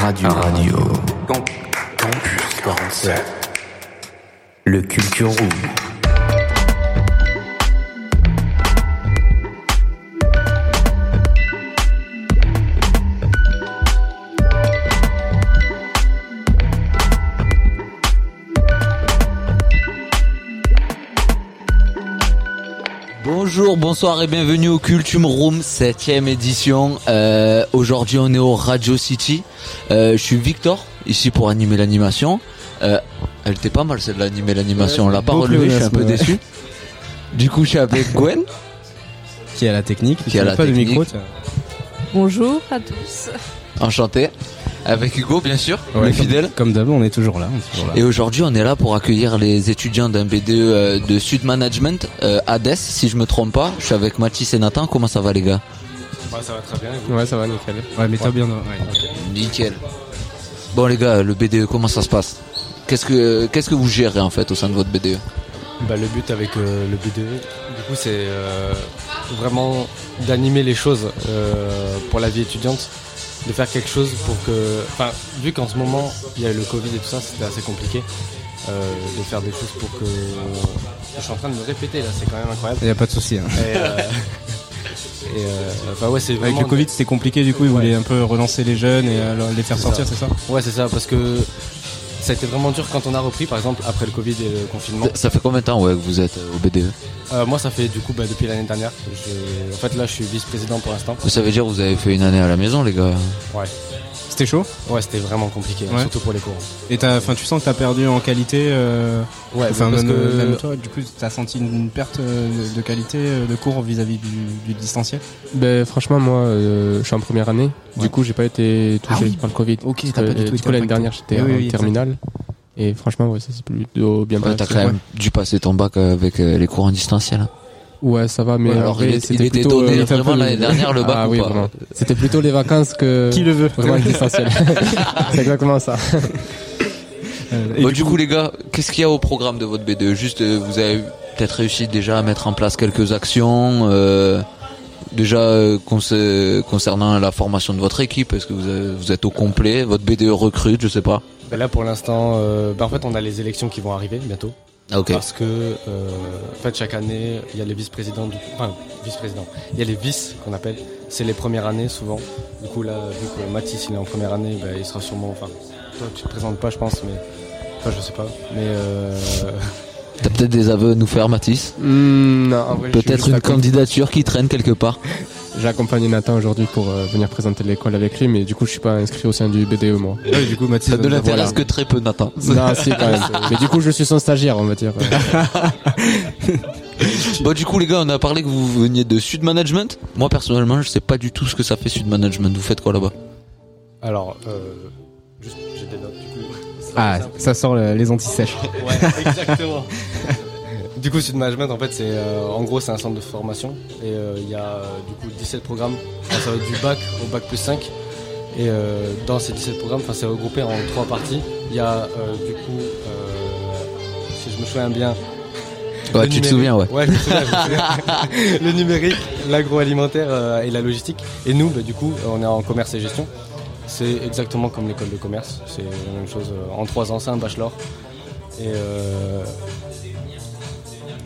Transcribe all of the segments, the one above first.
Radio. Radio. Campus 47. Le Culture Room. Bonjour, bonsoir et bienvenue au Culture Room, 7 édition. Euh, Aujourd'hui on est au Radio City. Euh, je suis Victor, ici pour animer l'animation. Euh, elle était pas mal celle d'animer l'animation, on l'a pas relevée, je suis un peu ouais. déçu. Du coup je suis avec Gwen. Qui a la technique, Qui a la pas technique. de micro. tiens. Bonjour à tous. Enchanté. Avec Hugo bien sûr, Ouais, le comme- fidèle. Comme d'hab, on est toujours là. on est toujours là. Et aujourd'hui, on est là pour accueillir les étudiants d'un BDE euh, de Sud Management, euh, ADES, si je me trompe pas. Je suis avec Mathis et Nathan. Comment ça va, les gars? Ça va très bien. et vous Ouais, ça va, nickel. Ouais, mais toi bien. Ouais. Nickel. Bon, les gars, le BDE, comment ça se passe? Qu'est-ce que qu'est-ce que vous gérez en fait au sein de votre? BDE Bah, le but avec euh, le BDE, du coup, c'est euh, vraiment d'animer les choses euh, pour la vie étudiante, de faire quelque chose pour que, enfin, vu qu'en ce moment il y a le Covid et tout ça, c'était assez compliqué, euh, de faire des choses pour que. Je suis en train de me répéter là, c'est quand même incroyable. Il y a pas de souci. hein. Et, euh, enfin ouais, c'est Avec le Covid, c'était compliqué. Du coup, ils Ouais. voulaient un peu relancer les jeunes et euh, les faire sortir, ça. c'est ça Ouais, c'est ça, parce que ça a été vraiment dur quand on a repris, par exemple, après le Covid et le confinement. Ça fait combien de temps ouais, que vous êtes euh, au BDE Euh, moi, ça fait du coup bah, depuis l'année dernière. Je- En fait, là, je suis vice-président pour l'instant. Ça veut dire que vous avez fait une année à la maison, les gars Ouais. C'était chaud? Ouais, c'était vraiment compliqué, hein, Ouais. surtout pour les cours. Et t'as, enfin, tu sens que t'as perdu en qualité. euh, Ouais, Enfin, parce même, que même toi, du coup, t'as senti une perte euh, de qualité de cours vis-à-vis du, du distanciel? Ben franchement moi euh, je suis en première année. Ouais. Du coup j'ai pas été touché Ah oui. par le Covid. Ok, t'as pas du tout du coup l'année dernière j'étais Oui, en oui, terminale. Et franchement ouais ça c'est plutôt bien Ouais, T'as quand même dû passer ton bac avec euh, les cours en distanciel. Ouais ça va mais Ouais, alors, vrai, il, est- c'était il était plutôt, donné euh, vraiment l'année dernière le bac ah, ou oui, pas vraiment. C'était plutôt les vacances que Qui le veut vraiment le distanciel. c'est exactement ça. Euh, et Bon, du coup, les gars, qu'est-ce qu'il y a au programme de votre BDE Juste, euh, vous avez peut-être réussi déjà à mettre en place quelques actions. euh, déjà euh, conce- concernant la formation de votre équipe, est-ce que vous, avez- vous êtes au complet? Votre BDE recrute, je sais pas. Bah, là, pour l'instant, euh, bah, en fait, on a les élections qui vont arriver bientôt. Ah, ok. Parce que, euh, en fait, chaque année, il y a les vice-présidents, du... enfin, vice-présidents. Il y a les vices qu'on appelle. C'est les premières années, souvent. Du coup, là, vu que Mathis, il est en première année, bah, il sera sûrement, enfin, toi, tu te présentes pas, je pense, mais, enfin, je sais pas. Mais, euh, T'as peut-être des aveux à nous faire, Mathis? Hmm, non, en vrai, je suis Peut-être une candidature qui traîne quelque part J'ai accompagné Nathan aujourd'hui pour euh, venir présenter l'école avec lui mais du coup je suis pas inscrit au sein du BDE moi. ouais, du coup, Mathis. Ça ne l'intéresse voilà. que très peu, Nathan. non si quand même. mais du coup je suis son stagiaire on va dire. Bon, du coup, les gars, on a parlé que vous veniez de Sud Management. Moi, personnellement, je sais pas du tout ce que ça fait Sud Management. Vous faites quoi là-bas? Alors, euh, juste, j'ai des notes, du coup. Ah, ça sort le- les antisèches. Ouais, exactement. du coup, Sud Management, en fait, c'est euh, en gros, c'est un centre de formation. Et euh, il y a euh, du coup 17 programmes. Enfin, ça va du bac au bac plus 5. Et euh, dans ces 17 programmes, enfin, c'est regroupé en trois parties. Il y a du coup, si je me souviens bien, Ouais, tu te souviens, ouais. Ouais, je me souviens, je me souviens. le numérique, l'agroalimentaire et la logistique. Et nous, bah, du coup, on est en commerce et gestion. C'est exactement comme l'école de commerce. C'est la même chose. En trois ans, c'est un bachelor. Et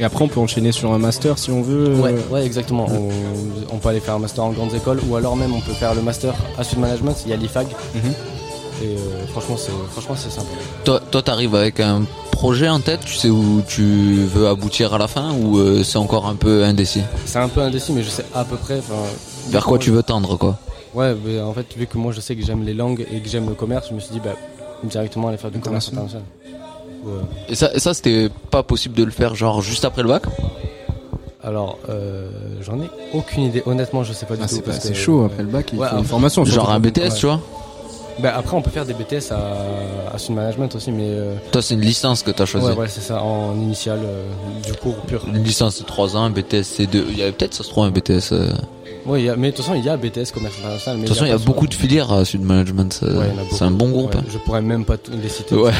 Et après, on peut enchaîner sur un master si on veut. euh, ouais, ouais, exactement. On, on peut aller faire un master en grandes écoles ou alors même on peut faire le master à Sud Management. Il y a l'IFAG. Mhm. Et euh, franchement, c'est franchement c'est sympa. Toi, toi, t'arrives avec un projet en tête. Tu sais où tu veux aboutir à la fin ou euh, c'est encore un peu indécis? C'est un peu indécis, mais je sais à peu près. Vers quoi tu veux tendre, quoi? Ouais, mais en fait, vu que moi je sais que j'aime les langues et que j'aime le commerce, je me suis dit bah, directement aller faire du commerce International. Et ça, et ça c'était pas possible de le faire genre juste après le bac Alors, euh, j'en ai aucune idée. Honnêtement, je sais pas du Ah, tout. c'est c'est chaud après le bac. Il Ouais, faut une formation. Genre un BTS, ouais. tu vois Bah, après, on peut faire des BTS à, à Management aussi, mais euh, Toi, c'est une licence que t'as choisi. ouais, ouais, c'est ça, en initial, euh, du cours pur. Une licence de 3 ans, un BTS c'est 2. Il y a peut-être, ça se trouve, un BTS. Euh. De Ouais, a- mais de toute façon, il y a BTS commerce international. mais toute façon, il y a beaucoup de filières à Sud Management. c'est- Ouais, a c'est un bon groupe. Ouais, hein. Je pourrais même pas tous les citer. Ouais.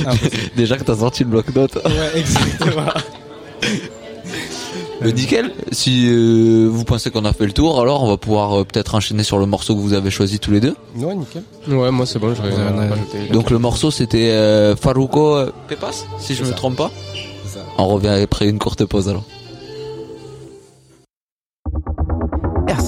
Déjà que t'as sorti le bloc-notes. ouais, exactement. Mais nickel. Si euh, vous pensez qu'on a fait le tour, alors on va pouvoir euh, peut-être enchaîner sur le morceau que vous avez choisi tous les deux. Ouais, nickel. Ouais, moi c'est bon, j'aurais Ouais, on a- rajouté. Donc le morceau c'était euh, Faruko euh, Pepas, si je me trompe pas. Ça. On revient après une courte pause alors.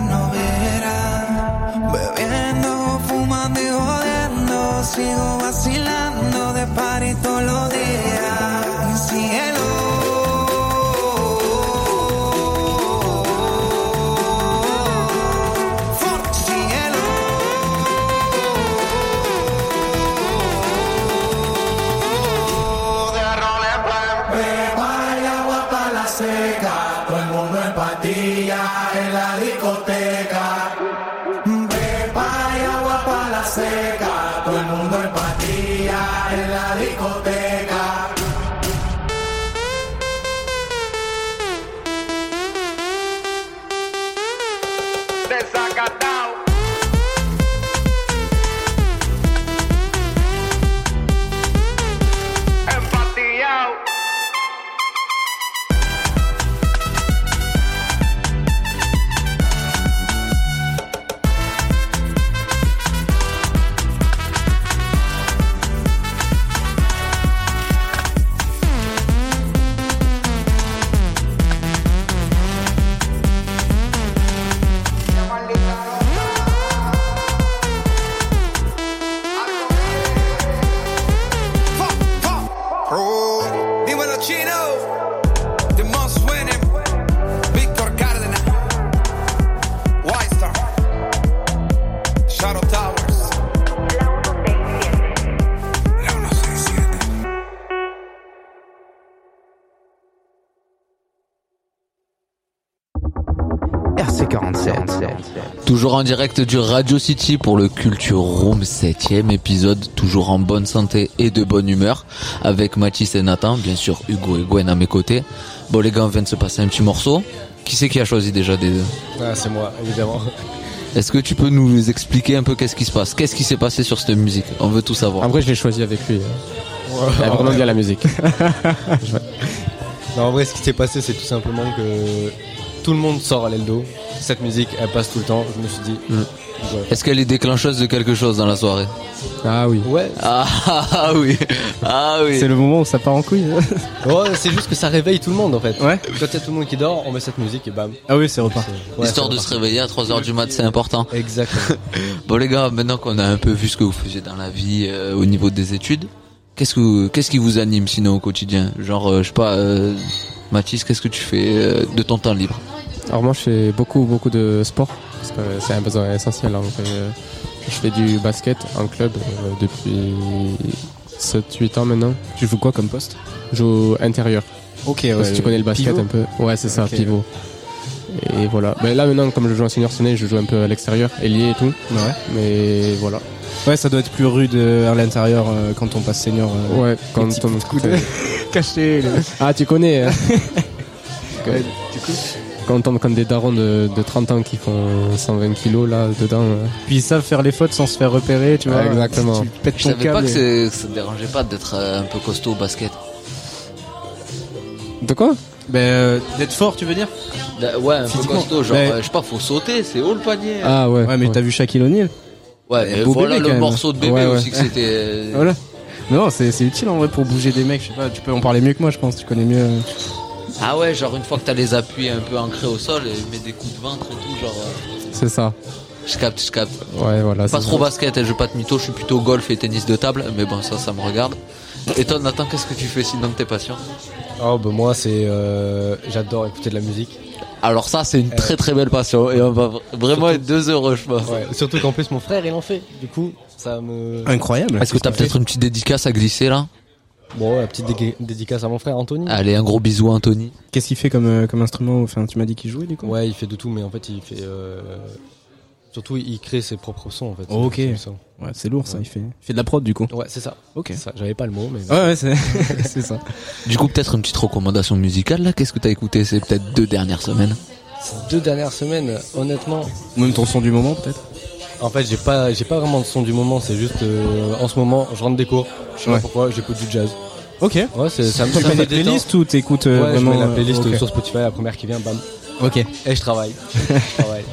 Y RC47. Toujours en direct du Radio City pour le Culture Room 7ème épisode, toujours en bonne santé et de bonne humeur, avec Mathis et Nathan, bien sûr Hugo et Gwen à mes côtés. Bon les gars, on vient de se passer un petit morceau. Qui c'est qui a choisi déjà des deux? Ah, c'est moi, évidemment. Est-ce que tu peux nous expliquer un peu qu'est-ce qui se passe? Qu'est-ce qui s'est passé sur cette musique? On veut tout savoir. En vrai, je l'ai choisi avec lui. Il a vraiment bien la musique. Non, en vrai, ce qui s'est passé, c'est tout simplement que tout le monde sort à l'Eldo. Cette musique, elle passe tout le temps. Je me suis dit, Mm. ouais. Est-ce qu'elle est déclencheuse de quelque chose dans la soirée Ah oui. Ouais, ah, ah oui, ah oui. C'est le moment où ça part en couille. ouais, c'est juste que ça réveille tout le monde en fait. Ouais. Quand il y a tout le monde qui dort, on met cette musique et bam. Ah oui, c'est reparti. Ouais, Histoire de se réveiller à 3h du mat, c'est important. Exactement. Bon les gars, maintenant qu'on a un peu vu ce que vous faisiez dans la vie euh, au niveau des études, qu'est-ce que qu'est-ce qui vous anime sinon au quotidien? Genre euh, je sais pas euh, Mathis, qu'est-ce que tu fais euh, de ton temps libre? Alors moi, je fais beaucoup, beaucoup de sport. Parce que c'est un besoin essentiel. En vrai. Euh, Je fais du basket en club euh, depuis 7-8 ans maintenant. Tu joues quoi comme poste? Je joue intérieur. Ok, si tu connais le basket pivot? un peu. Ouais, c'est ça, pivot. Et voilà. Mais là maintenant, comme je joue en senior ciné, je joue un peu à l'extérieur, ailier et tout. Ouais. Mais voilà. Ouais, ça doit être plus rude euh, à l'intérieur euh, quand on passe senior. euh, Ouais, quand on coups de caché. le- Ah, tu connais. hein. Quand on tombe comme des darons de, de 30 ans qui font 120 kilos là dedans. euh. Puis ils savent faire les fautes sans se faire repérer, tu vois. Exactement. Tu pètes Je savais pas câble. que, et- ça te dérangeait pas d'être euh, un peu costaud au basket. De quoi? Ben, euh, d'être fort, tu veux dire? Bah, Ouais, un peu costaud, genre Mais- euh, je sais pas, faut sauter, c'est haut le panier. Ah ouais. Ouais, mais t'as vu Shaquille O'Neal? Ouais, beau voilà bébé, quand le même. morceau de bébé Ouais, ouais. aussi que c'était. Voilà. Non, c'est c'est utile en vrai pour bouger des mecs. Je sais pas, tu peux en parler mieux que moi, je pense. Tu connais mieux. Euh. Ah ouais, genre une fois que t'as les appuis un peu ancrés au sol, et mets des coups de ventre et tout, genre. euh, C'est ça. Je capte, je capte. Ouais, voilà. Pas trop ça. basket, je joue pas de mytho, je suis plutôt golf et tennis de table, mais bon, ça, ça me regarde. Et toi, Nathan, qu'est-ce que tu fais sinon de tes passions Oh, bah moi, c'est. euh, J'adore écouter de la musique. Alors ça, c'est une très très belle passion, et on va vr- vraiment être deux heureux, je pense. Ouais. Surtout qu'en plus, mon frère, il en fait. Du coup, ça me. Incroyable. Est-ce que t'as peut-être une petite dédicace à glisser là? Bon, la petite dé- dédicace à mon frère Anthony. Allez, un gros bisou, Anthony. Qu'est-ce qu'il fait comme, euh, comme instrument? Enfin, tu m'as dit qu'il jouait du coup? Ouais, il fait de tout, mais en fait, il fait. euh, Surtout, il crée ses propres sons en fait. Ok. C'est ça. Ouais, c'est lourd ça. Il fait, il fait de la prod du coup. Ouais, c'est ça. Ok. J'avais pas le mot, mais. Ouais, ouais, c'est c'est ça. Du coup, peut-être une petite recommandation musicale là Qu'est-ce que t'as écouté ces peut-être deux dernières semaines? Ces deux dernières semaines, honnêtement, Ou Même ton son du moment peut-être? En fait, j'ai pas, j'ai pas vraiment de son du moment. C'est juste, euh, en ce moment, je rentre des cours. Je sais Ouais. pas pourquoi, j'écoute du jazz. Ok. Ouais, c'est, ça me Tu mets me des playlists ou t'écoutes euh, Ouais, vraiment je mets la euh, playlist sur Spotify, la première qui vient, bam. Ok. Et je travaille. je travaille.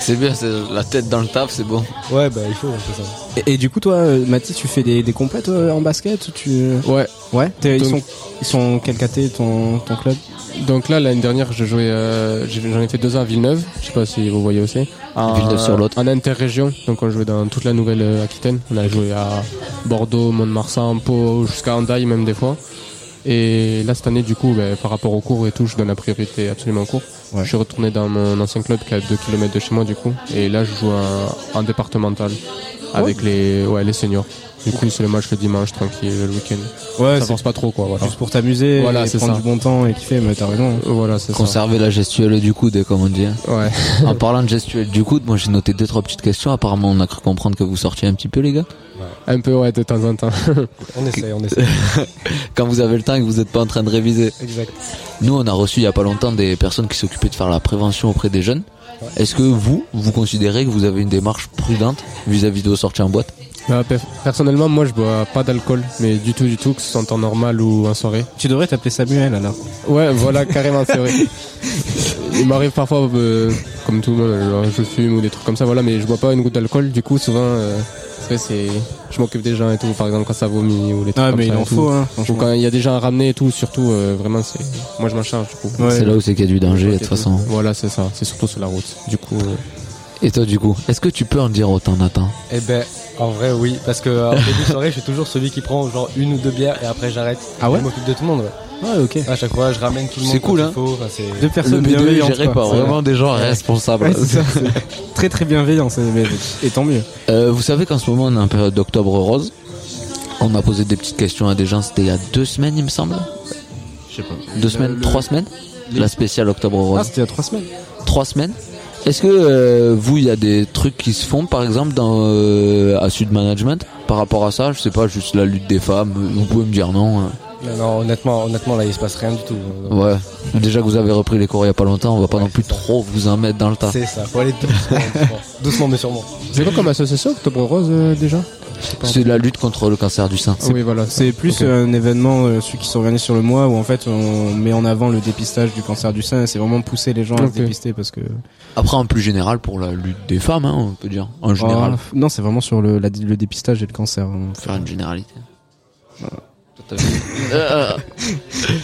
C'est bien, c'est la tête dans le taf, c'est bon. Ouais, bah il faut, c'est ça. Et, et du coup, toi, Mathis, tu fais des, des compètes euh, en basket ou tu... Ouais. Ouais. Ils sont ils sont quel caté ton ton club? Donc là, l'année dernière, je jouais, euh, j'en ai fait deux ans à Villeneuve. Je sais pas si vous voyez aussi. En, Villeneuve-sur-Lot. En interrégion. Donc on jouait dans toute la nouvelle euh, Aquitaine. On a joué à Bordeaux, Mont-de-Marsan, Pau, jusqu'à Andaille même des fois. Et là, cette année, du coup, ben, par rapport aux cours et tout, je donne la priorité absolument aux cours. Ouais. Je suis retourné dans mon ancien club qui est à 2 km de chez moi, du coup. Et là, je joue en, en départemental avec les, ouais, les seniors. Du coup, c'est le match le dimanche, tranquille, le week-end. Ouais, Ça force pas trop, quoi. Voilà, juste pour t'amuser, Voilà, et prendre ça. du bon temps et kiffer, mais t'as raison. voilà c'est ça. Conserver la gestuelle du coude, comme on dit. hein. Ouais. en parlant de gestuelle du coude, moi j'ai noté deux trois petites questions. Apparemment, on a cru comprendre que vous sortiez un petit peu, les gars. Un peu, ouais, de temps en temps. On essaye, on essaye. Quand vous avez le temps et que vous n'êtes pas en train de réviser. exact. Nous, on a reçu il y a pas longtemps des personnes qui s'occupaient de faire la prévention auprès des jeunes. Est-ce que vous, vous considérez que vous avez une démarche prudente vis-à-vis de vos sorties en boîte? Bah, per- personnellement, moi, je bois pas d'alcool, mais du tout, du tout, que ce soit en temps normal ou en soirée. Tu devrais t'appeler Samuel alors. Ouais, voilà, carrément, c'est vrai. Il m'arrive parfois, euh, comme tout le monde, genre, je fume ou des trucs comme ça, voilà, mais je bois pas une goutte d'alcool. Du coup, souvent, euh, c'est je m'occupe des gens et tout. Par exemple, quand ça vomit ou les trucs Ah, comme mais ça il en tout. faut, hein, Ou quand il y a des gens à ramener et tout, surtout, euh, vraiment, c'est, moi, je m'en charge, du coup. Ouais. C'est là où c'est qu'il y a du danger, de toute façon. Voilà, c'est ça. C'est surtout sur la route. Du coup, euh, Et toi, du coup, est-ce que tu peux en dire autant, Nathan? Eh ben, en vrai, oui. Parce que euh, en début de soirée, je suis toujours celui qui prend genre une ou deux bières et après j'arrête. Ah ouais Je m'occupe de tout le monde, ouais. Ouais, ok. À chaque fois, je ramène tout le monde. C'est cool, hein. il faut. Enfin, c'est- Deux personnes bienveillantes. géré Ouais. vraiment des gens responsables. Ouais, c'est ça, c'est très très bienveillant, et tant mieux. Euh, vous savez qu'en ce moment, on est en période d'octobre rose. On a posé des petites questions à des gens, c'était il y a deux semaines, il me semble. Je sais pas. Deux semaines, trois semaines La spéciale octobre Ah, rose. c'était il y a trois semaines. trois semaines. Est-ce que euh, vous, il y a des trucs qui se font, par exemple, dans euh, à Sud Management par rapport à ça? Je sais pas, juste la lutte des femmes. Vous pouvez me dire non. hein. Non, non, honnêtement, honnêtement, là, il se passe rien du tout. Ouais. Déjà que vous avez repris les cours il y a pas longtemps, on va pas non plus trop vous en mettre dans le tas. C'est ça, faut aller doucement, doucement, doucement mais sûrement. C'est quoi comme association Octobre Rose euh, déjà? C'est la lutte contre le cancer du sein. Oui, voilà. C'est plus Ok. un événement, euh, celui qui s'organise sur le mois, où en fait on met en avant le dépistage du cancer du sein. C'est vraiment pousser les gens à se dépister parce que. Après, en plus général, pour la lutte des femmes, hein, on peut dire. En général. Ah, non, c'est vraiment sur le, la- le dépistage et le cancer. Faire une généralité. Euh,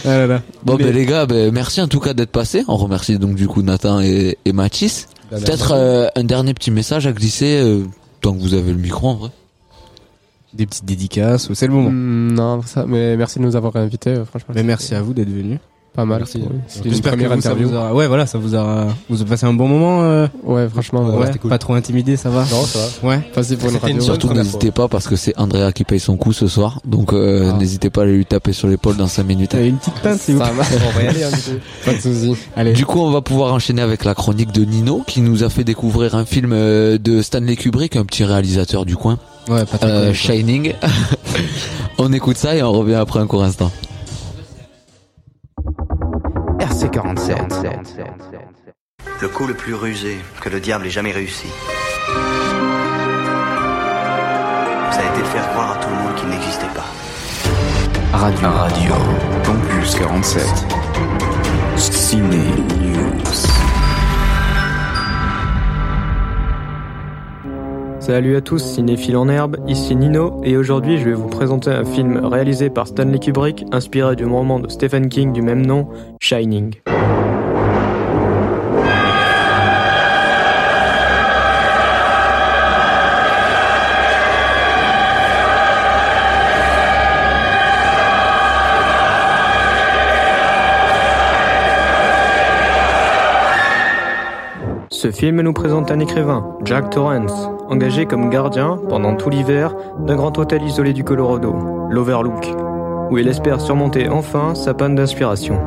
Ah là là. Bon, Mais- ben les gars, ben, merci en tout cas d'être passés. On remercie donc du coup Nathan et, et Mathis. Bah, Peut-être euh, un dernier petit message à glisser, euh, tant que vous avez le micro en vrai. Des petites dédicaces, c'est le moment. Hmm, Non, ça, mais merci de nous avoir invités, euh, franchement. Mais merci à vous d'être venus. Pas mal. Merci. C'était une J'espère que première vous, ça interview. vous aura... Ouais, voilà, ça vous aura. Vous avez passé un bon moment. euh, Ouais, franchement, Ouais, ouais. cool. Pas trop intimidé, ça va. Non, ça va. Ouais. Passé pour une une radio. bonne Surtout n'hésitez pas parce que c'est Andrea qui paye son coup ce soir. Donc euh, Ah. n'hésitez pas à aller lui taper sur l'épaule dans 5 minutes. T'as une petite pinte, s'il vous Ça plaît. va. On va y aller, hein, du coup. Pas de soucis. Allez. Du coup, on va pouvoir enchaîner avec la chronique de Nino qui nous a fait découvrir un film euh, de Stanley Kubrick, un petit réalisateur du coin, Ouais, pas très euh. Shining. on écoute ça et on revient après un court instant. RC47. Le coup le plus rusé que le diable ait jamais réussi. Ça a été de faire croire à tout le monde qu'il n'existait pas. Radio. Radio. Campus 47. Ciné News. Salut à tous, cinéphiles en herbe, ici Nino et aujourd'hui je vais vous présenter un film réalisé par Stanley Kubrick inspiré du roman de Stephen King du même nom, Shining. Film nous présente un écrivain, Jack Torrance, engagé comme gardien pendant tout l'hiver d'un grand hôtel isolé du Colorado, l'Overlook, où il espère surmonter enfin sa panne d'inspiration.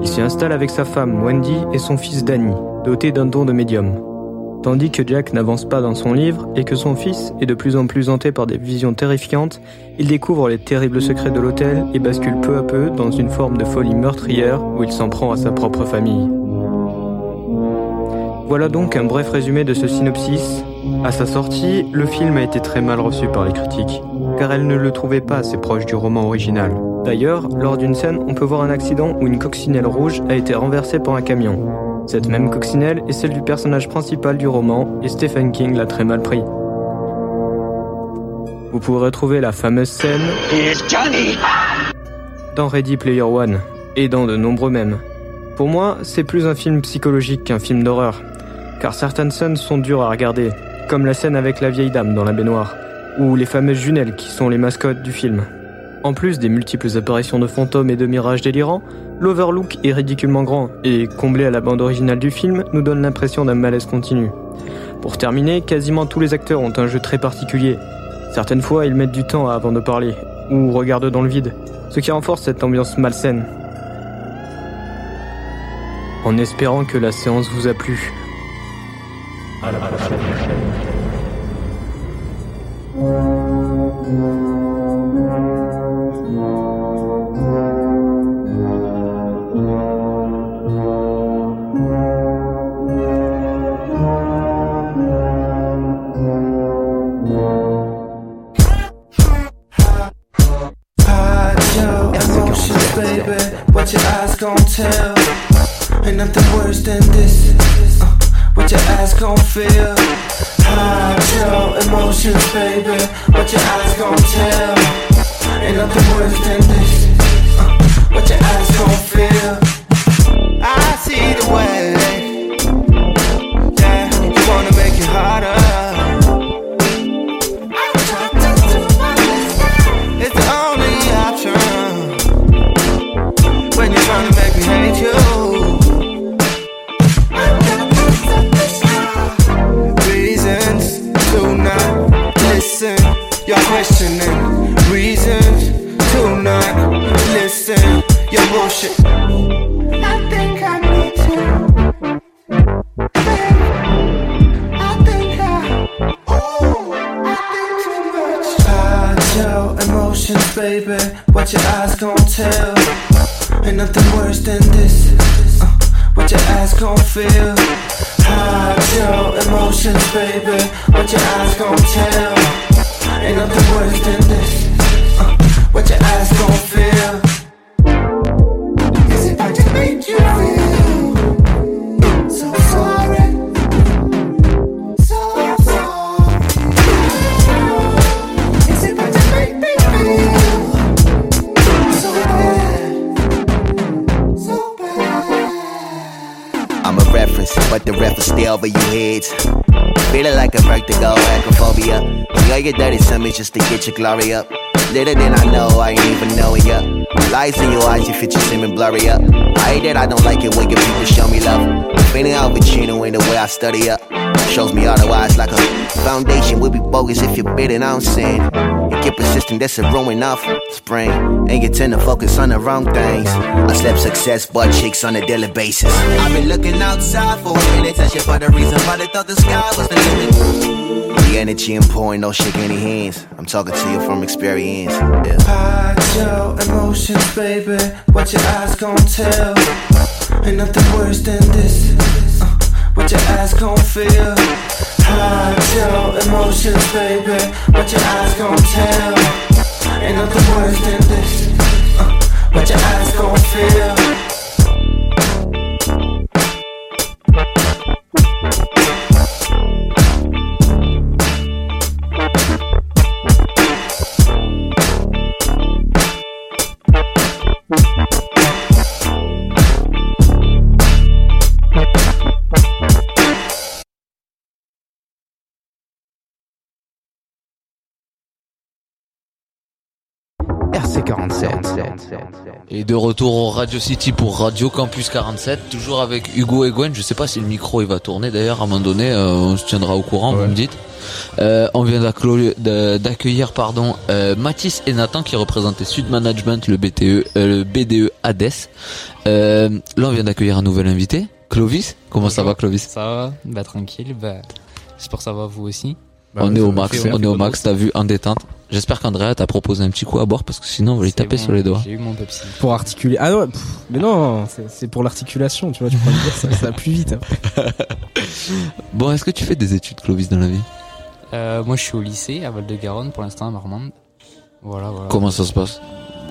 Il s'y installe avec sa femme Wendy et son fils Danny, doté d'un don de médium. Tandis que Jack n'avance pas dans son livre et que son fils est de plus en plus hanté par des visions terrifiantes, il découvre les terribles secrets de l'hôtel et bascule peu à peu dans une forme de folie meurtrière où il s'en prend à sa propre famille. Voilà donc un bref résumé de ce synopsis. À sa sortie, le film a été très mal reçu par les critiques, car elles ne le trouvaient pas assez proche du roman original. D'ailleurs, lors d'une scène, on peut voir un accident où une coccinelle rouge a été renversée par un camion. Cette même coccinelle est celle du personnage principal du roman, et Stephen King l'a très mal pris. Vous pourrez retrouver la fameuse scène dans Ready Player One, et dans de nombreux mèmes. Pour moi, c'est plus un film psychologique qu'un film d'horreur, car certaines scènes sont dures à regarder, comme la scène avec la vieille dame dans la baignoire, ou les fameuses jumelles qui sont les mascottes du film. En plus des multiples apparitions de fantômes et de mirages délirants, l'Overlook est ridiculement grand et, comblé à la bande originale du film, nous donne l'impression d'un malaise continu. Pour terminer, quasiment tous les acteurs ont un jeu très particulier. Certaines fois, ils mettent du temps avant de parler, ou regardent dans le vide, ce qui renforce cette ambiance malsaine. En espérant que la séance vous a plu. Out of, out of, out of baby. Just to get your glory up. Little than I know, I ain't even know it yet. Lies in your eyes, your features seeming blurry up. I hate that I don't like it when your people show me love. Feeling out you in the way I study up. Shows me otherwise like a foundation would be bogus if you're bidding on sin. You get persistent, that's a ruin off spring. And you tend to focus on the wrong things. I slept success, butt cheeks on a daily basis. I've been looking outside for a minute, searching for the reason, why they thought the sky was the limit. Energy and pouring, no shake any hands. I'm talking to you from experience. Yeah. Hide your emotions, baby. What your eyes gon' tell? Ain't nothing worse than this. Uh, what your ass gon' feel? Hide your emotions, baby. What your eyes gon' tell? Ain't nothing worse than this. Uh, what your eyes gon' feel? Et de retour au Radio City pour Radio Campus 47, toujours avec Hugo et Gwen. Je sais pas si le micro il va tourner d'ailleurs à un moment donné, euh, on se tiendra au courant, vous me dites. Euh, on vient d'accueillir pardon euh, Mathis et Nathan qui représentaient Sud Management, le BTE, euh, le BDE Hades. Euh, là on vient d'accueillir un nouvel invité, Clovis. Comment ça va Clovis? Ça va? Bah tranquille, bah j'espère que ça va vous aussi. On est au max, on est au max, t'as vu, en détente. J'espère qu'Andrea t'a proposé un petit coup à boire parce que sinon on va lui taper sur les doigts. J'ai eu mon Pepsi. Pour articuler. Ah ouais, pff, mais non, c'est- pour l'articulation, tu vois, tu peux me dire, ça, ça va plus vite. hein. Bon, est-ce que tu fais des études Clovis dans la vie? Euh, moi je suis au lycée à Val-de-Garonne pour l'instant à Marmande. Voilà, voilà. Comment ça se passe?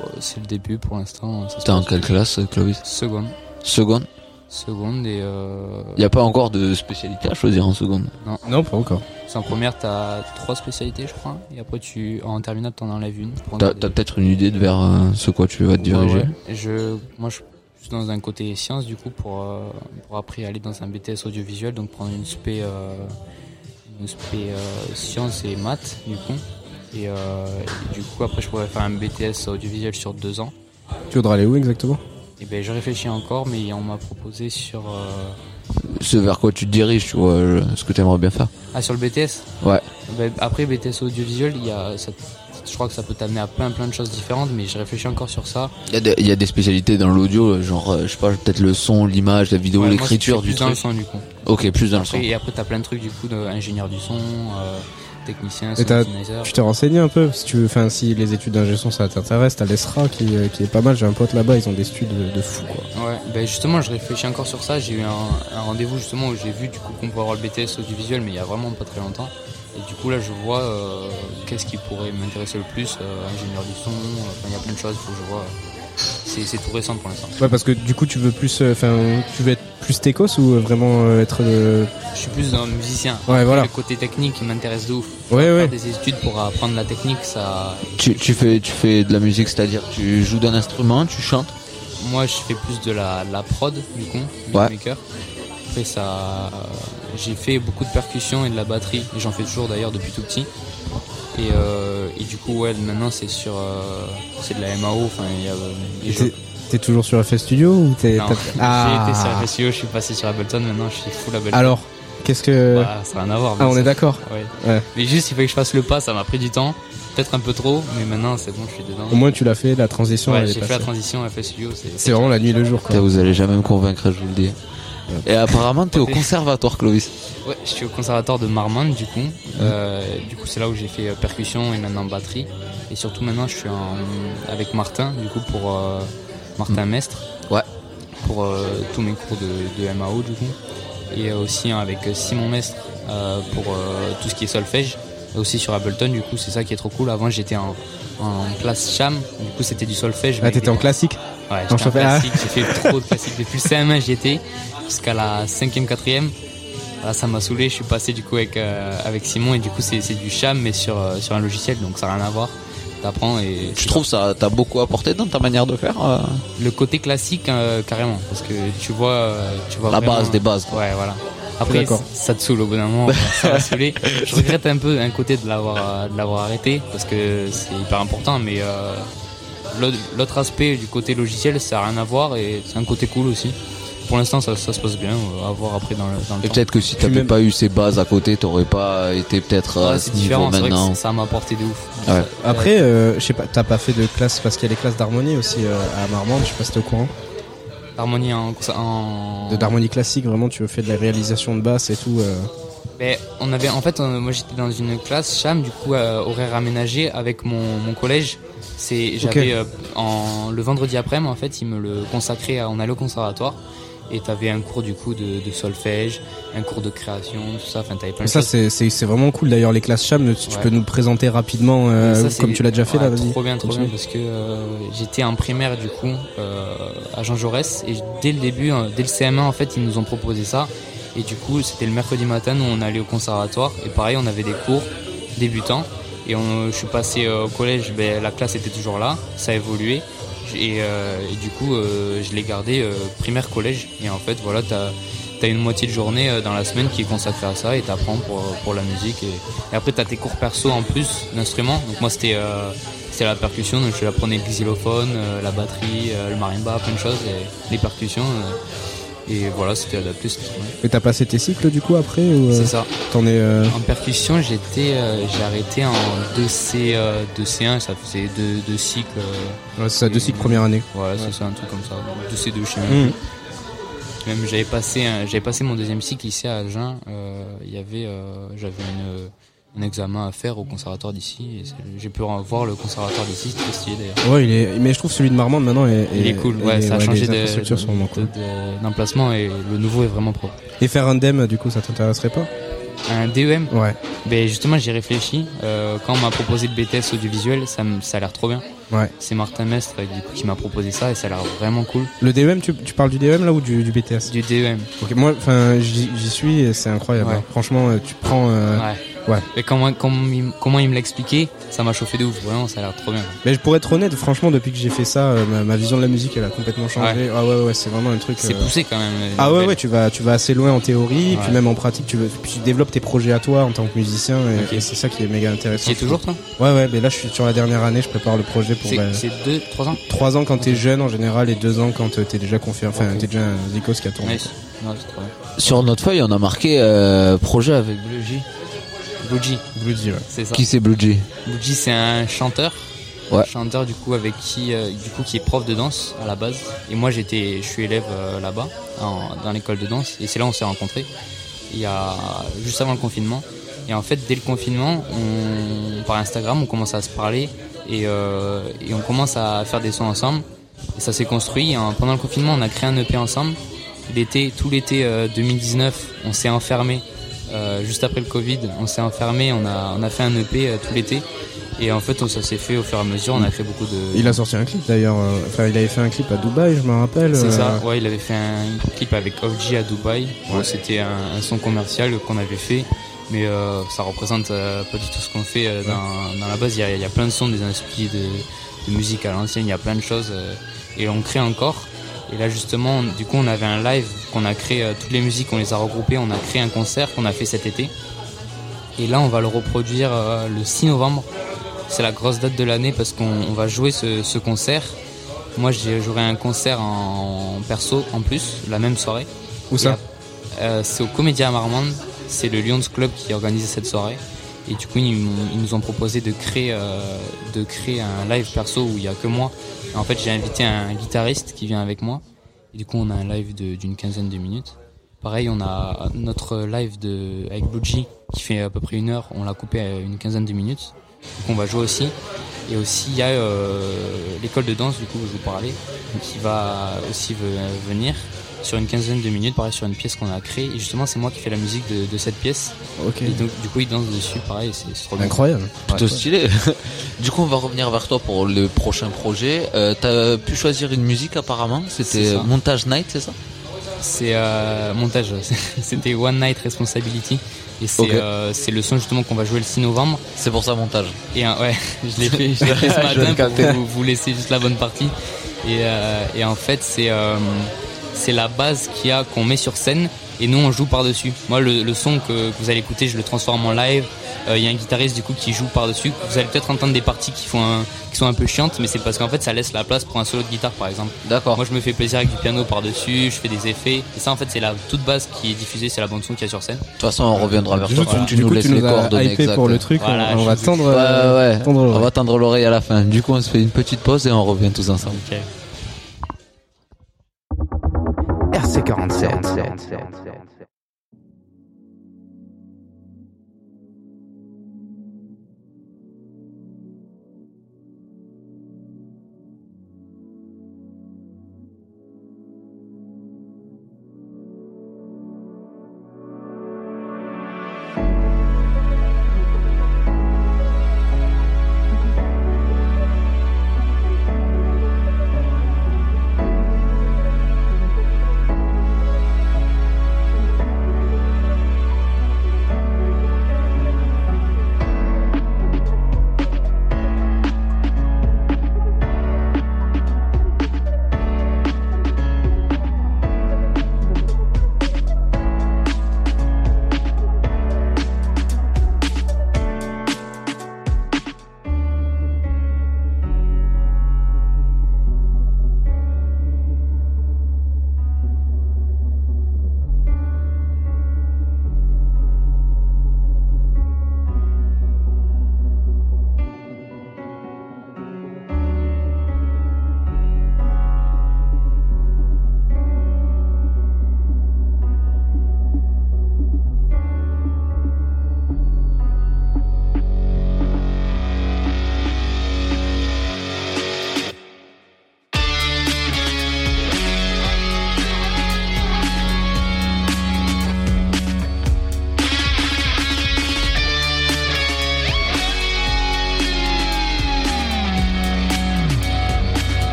Bon, C'est le début pour l'instant. T'es en quelle classe Clovis? Seconde. Seconde? Seconde et euh... Il n'y a pas encore de spécialité à choisir en seconde. Non. Non, pas encore. C'est en première t'as trois spécialités je crois et après tu en terminale t'en enlèves une. T'as t'as peut-être une idée de vers euh, ce quoi tu vas te diriger Ouais, ouais. Je, moi, je suis dans un côté sciences du coup pour euh, pour après aller dans un BTS audiovisuel, donc prendre une spé euh, une spé euh, sciences et maths du coup. Et, euh, et du coup après je pourrais faire un BTS audiovisuel sur deux ans. Tu voudras aller où exactement? Et ben je réfléchis encore, mais on m'a proposé sur euh, Ce vers quoi tu te diriges, tu vois, euh, ce que tu aimerais bien faire. ah sur le BTS. Ouais. Ben, après BTS audiovisuel, il y a ça, je crois que ça peut t'amener à plein plein de choses différentes, mais je réfléchis encore sur ça. Il y, a des- il y a des spécialités dans l'audio, euh, genre, je sais pas, peut-être le son, l'image, la vidéo, Ouais, l'écriture du plus dans le truc. son du coup. Ok, plus dans le son. Et après t'as plein de trucs du coup d'ingénieur du son, euh, technicien, tu t'es renseigné un peu si tu veux, enfin si les études d'ingé son ça t'intéresse, t'as l'ESRA qui, euh, qui est pas mal. J'ai un pote là-bas, ils ont des études de, de fou quoi. Ouais, ben justement, je réfléchis encore sur ça. J'ai eu un, un rendez-vous justement où j'ai vu du coup qu'on peut avoir le BTS audiovisuel, mais il y a vraiment pas très longtemps. Et du coup là, je vois euh, qu'est-ce qui pourrait m'intéresser le plus, euh, ingénieur du son. Enfin, il y a plein de choses. Faut que je vois. C'est tout récent pour l'instant. Ouais, parce que du coup tu veux plus, euh, enfin tu veux être plus techos ou euh, vraiment euh, être Je suis plus le musicien. Ouais, voilà. Le côté technique il m'intéresse de ouf. Ouais, Faire ouais. Des études pour apprendre la technique, ça. Tu, tu fais, tu fais de la musique, c'est-à-dire tu joues d'un instrument, tu chantes? Moi, je fais plus de la, la prod, du coup, Ouais. beatmaker. Après, ça, j'ai fait beaucoup de percussions et de la batterie, et j'en fais toujours d'ailleurs depuis tout petit. Et, euh, et du coup, ouais, maintenant c'est sur, euh, c'est de la MAO. Enfin, il y a. euh, T'es toujours sur FS Studio ou t'es Non, t'as- j'ai été sur FSIO, je suis passé sur Ableton, maintenant je suis full Ableton. Alors, qu'est-ce que Bah, ça n'a rien à voir. Ah, on ça- est d'accord. Ouais. Ouais. Mais juste, il fallait que je fasse le pas, ça m'a pris du temps. Peut-être un peu trop, mais maintenant c'est bon, je suis dedans. Au moins tu l'as fait, la transition. Ouais, j'ai fait la transition FS Studio. c'est- vraiment la nuit et le jour quoi. Vous allez jamais me convaincre, je vous le dis. Et apparemment, t'es au conservatoire, Clovis. Ouais, je suis au conservatoire de Marmande du coup. Euh, du coup, c'est là où j'ai fait euh, percussion et maintenant batterie. Et surtout maintenant, je suis en- avec Martin du coup pour euh, Martin Mestre. Ouais. Pour euh, tous mes cours de, de MAO du coup. Et aussi hein, avec Simon Mestre pour tout ce qui est solfège. Et aussi sur Ableton du coup, c'est ça qui est trop cool. Avant, j'étais en, en classe cham. Du coup, c'était du solfège. Ah, t'étais des- en classique Ouais, En j'étais en ah. classique, j'ai fait trop de classiques. Depuis le CM1, j'y étais jusqu'à la 5ème, 4ème. Là, ça m'a saoulé. Je suis passé du coup avec, euh, avec Simon et du coup, c'est c'est du cham, mais sur, euh, sur un logiciel, donc ça n'a rien à voir. T'apprends et. Je trouve ça t'a beaucoup apporté dans ta manière de faire. euh. Le côté classique, euh, carrément, parce que tu vois. euh, tu vois La vraiment- base des bases, quoi. Ouais, voilà. Après, ça te saoule au bout d'un moment, ça va saouler. Je regrette un peu un côté de l'avoir euh, de l'avoir arrêté parce que c'est hyper important, mais euh, l'autre- aspect du côté logiciel, ça n'a rien à voir et c'est un côté cool aussi. Pour l'instant, ça, ça se passe bien. euh, À voir après dans le, dans le Et temps. peut-être que si t'avais même- pas eu ces bases à côté, t'aurais pas été peut-être Ouais, à ce niveau différent, c'est vrai que maintenant. ça- ça m'a apporté de ouf. Ouais. Après, euh, je sais pas, t'as pas fait de classe parce qu'il y a les classes d'harmonie aussi euh, à Marmande, je sais pas si t'es au courant. Harmonie en, en... De d'harmonie classique, vraiment, tu fais de la réalisation de basse et tout. euh. Ben, on avait, en fait, on- moi j'étais dans une classe cham, du coup euh, horaire aménagé avec mon, mon collège. C'est, j'avais euh, en le vendredi après-midi en fait, il me le consacrait. à- on allait au conservatoire et t'avais un cours du coup de, de solfège, un cours de création, tout ça. Enfin, t'avais plein de Ça, c'est vraiment cool d'ailleurs, les classes cham, tu Ouais. peux nous présenter rapidement euh, Ça, comme tu l'as déjà fait ouais, là, vas-y. Trop bien, trop continue. bien, parce que euh, j'étais en primaire du coup euh, à Jean Jaurès et dès le début, dès le CM1 en fait, ils nous ont proposé ça. Et du coup, c'était le mercredi matin où on allait au conservatoire et pareil, on avait des cours débutants. Et on, je suis passé au collège, ben, la classe était toujours là, ça a évolué. Et, euh, et du coup, euh, je l'ai gardé euh, primaire collège. Et en fait, voilà, t'as as une moitié de journée dans la semaine qui est consacrée à ça et t'apprends pour, pour la musique. Et, après, t'as tes cours perso en plus d'instruments. Donc moi, c'était c'était la percussion. Donc je apprenais le xylophone, la batterie, le marimba, plein de choses. Et les percussions. Et voilà, c'était adapté. Et t'as passé tes cycles du coup après ou, euh, C'est ça. T'en es. euh, En percussion, j'étais, euh, j'ai arrêté en 2C, euh, 2C1, ça faisait deux, deux cycles. Ouais, c'est ça, deux cycles première année. Voilà, c'est ça, un truc comme ça. 2C2 chez Mhm. moi. Même j'avais passé, un- j'avais passé mon deuxième cycle ici à Agen. Il y avait, j'avais une, un examen à faire au conservatoire d'ici. et c'est- J'ai pu voir le conservatoire d'ici, c'était très stylé d'ailleurs. Ouais, il est. Mais je trouve celui de Marmande maintenant est. Il est cool, ouais, est- ça a changé les de- de- et le nouveau est vraiment propre. Et faire un DEM, du coup, ça t'intéresserait pas? Un DEM Ouais. Ben justement, j'y réfléchi. Euh, quand on m'a proposé le BTS audiovisuel, ça, ça a l'air trop bien. Ouais. C'est Martin Mestre du coup, qui m'a proposé ça et ça a l'air vraiment cool. Le DEM, tu, tu parles du DEM là ou du, du BTS Du DEM. Ok, moi, enfin, j'y suis et c'est incroyable. Ouais. hein. Franchement, euh, tu prends. euh, Ouais. Ouais. Et comment, comment, il- comment il me l'a expliqué, ça m'a chauffé de ouf. Vraiment, ça a l'air trop bien. Mais pour être honnête, franchement, depuis que j'ai fait ça, euh, ma, ma vision de la musique, elle a complètement changé. Ah ouais, ouais, c'est vraiment un truc. C'est euh, poussé quand même. Ah ouais, ouais, tu vas, tu vas assez loin en théorie, Ouais. puis même en pratique, tu, veux, puis tu développes tes projets à toi en tant que musicien, et, c'est ça qui est méga intéressant. Tu es toujours, toi Ouais, ouais, mais là, je suis sur la dernière année, je prépare le projet pour. C'est bah, deux, trois ans Trois ans quand t'es jeune en général et deux ans quand euh, t'es déjà confié, enfin t'es déjà un Zikos qui a tourné. Nice. Ouais, c'est trop bien. Sur notre feuille, on a marqué euh, projet avec Blue J. Blue G. Blue G, ouais. C'est ça. Qui c'est Blue G, c'est un chanteur. Ouais. Chanteur du coup avec qui, euh, du coup, qui est prof de danse à la base. Et moi, j'étais, je suis élève euh, là-bas, en- dans l'école de danse. Et c'est là où on s'est rencontrés. Il y a juste avant le confinement. Et en fait, dès le confinement, on, par Instagram, on commence à se parler et, euh, et on commence à faire des sons ensemble. Et ça s'est construit. Et, pendant le confinement, on a créé un EP ensemble. L'été, tout l'été euh, 2019, on s'est enfermé. Euh, juste après le Covid, on s'est enfermé. On a, on a fait un EP euh, tout l'été. Et en fait, ça s'est fait au fur et à mesure. On a fait beaucoup de. Il a sorti un clip d'ailleurs, euh, enfin il avait fait un clip à Dubaï, je me rappelle. C'est ça, ouais, il avait fait un clip avec OG à Dubaï. Bon, C'était un, un son commercial qu'on avait fait, mais euh, ça représente euh, pas du tout ce qu'on fait euh, dans, dans la base. Il y, a, y a plein de sons, des inspirations de, de musique à l'ancienne, il y a plein de choses et on crée encore. Et là justement, du coup, on avait un live qu'on a créé, euh, toutes les musiques, on les a regroupées, on a créé un concert qu'on a fait cet été. Et là, on va le reproduire euh, le 6 novembre. C'est la grosse date de l'année parce qu'on on va jouer ce, ce concert. Moi, j'ai- j'aurai un concert en, perso en plus, la même soirée. Où ça euh, C'est au Comédia Marmande. C'est le Lions Club qui organisé cette soirée. Et du coup, ils, nous ont proposé de créer, euh, de créer un live perso où il y a que moi. En fait, j'ai invité un guitariste qui vient avec moi. Et du coup, on a un live d'une quinzaine de minutes. Pareil, on a notre live de avec Buji qui fait à peu près une heure. On l'a coupé à une quinzaine de minutes. Donc on va jouer aussi. Et aussi, il y a euh, l'école de danse, du coup, où je vous parlais, qui va aussi ve- venir sur une quinzaine de minutes, pareil, sur une pièce qu'on a créée. Et justement, c'est moi qui fais la musique de, de cette pièce. Ok. Et donc, du coup, ils dansent dessus, pareil, c'est trop bien. Incroyable. Plutôt Ouais. stylé. du coup, on va revenir vers toi pour le prochain projet. Euh, T'as pu choisir une musique apparemment. C'était. Montage Night, c'est ça? C'est euh, montage, c'était One Night Responsibility. Et c'est euh, c'est le son justement qu'on va jouer le 6 novembre. C'est pour ça montage. Et euh, ouais, je l'ai fait, je l'ai fait ce Je l'ai matin pour vous, vous laisser juste la bonne partie. Et, euh, et en fait, c'est euh, c'est la base qu'il y a qu'on met sur scène et nous on joue par dessus. Moi, le, le son que, que vous allez écouter, je le transforme en live. Euh, Il y a un guitariste du coup qui joue par dessus. Vous allez peut-être entendre des parties qui font un- qui sont un peu chiantes, mais c'est parce qu'en fait ça laisse la place pour un solo de guitare par exemple. D'accord. Moi, je me fais plaisir avec du piano par dessus, je fais des effets. Et ça, en fait, c'est la toute base qui est diffusée, c'est la bande son qu'il y a sur scène. De toute façon, on reviendra vers Du toi. coup, quand tu- nous coup, laisses tu les nous as coordonnées exactes. pour le truc, on- Voilà, va tendre, euh, ouais. tendre On l'oreille. va tendre l'oreille à la fin. Du coup, on se fait une petite pause et on revient tous ensemble. RC47. Thank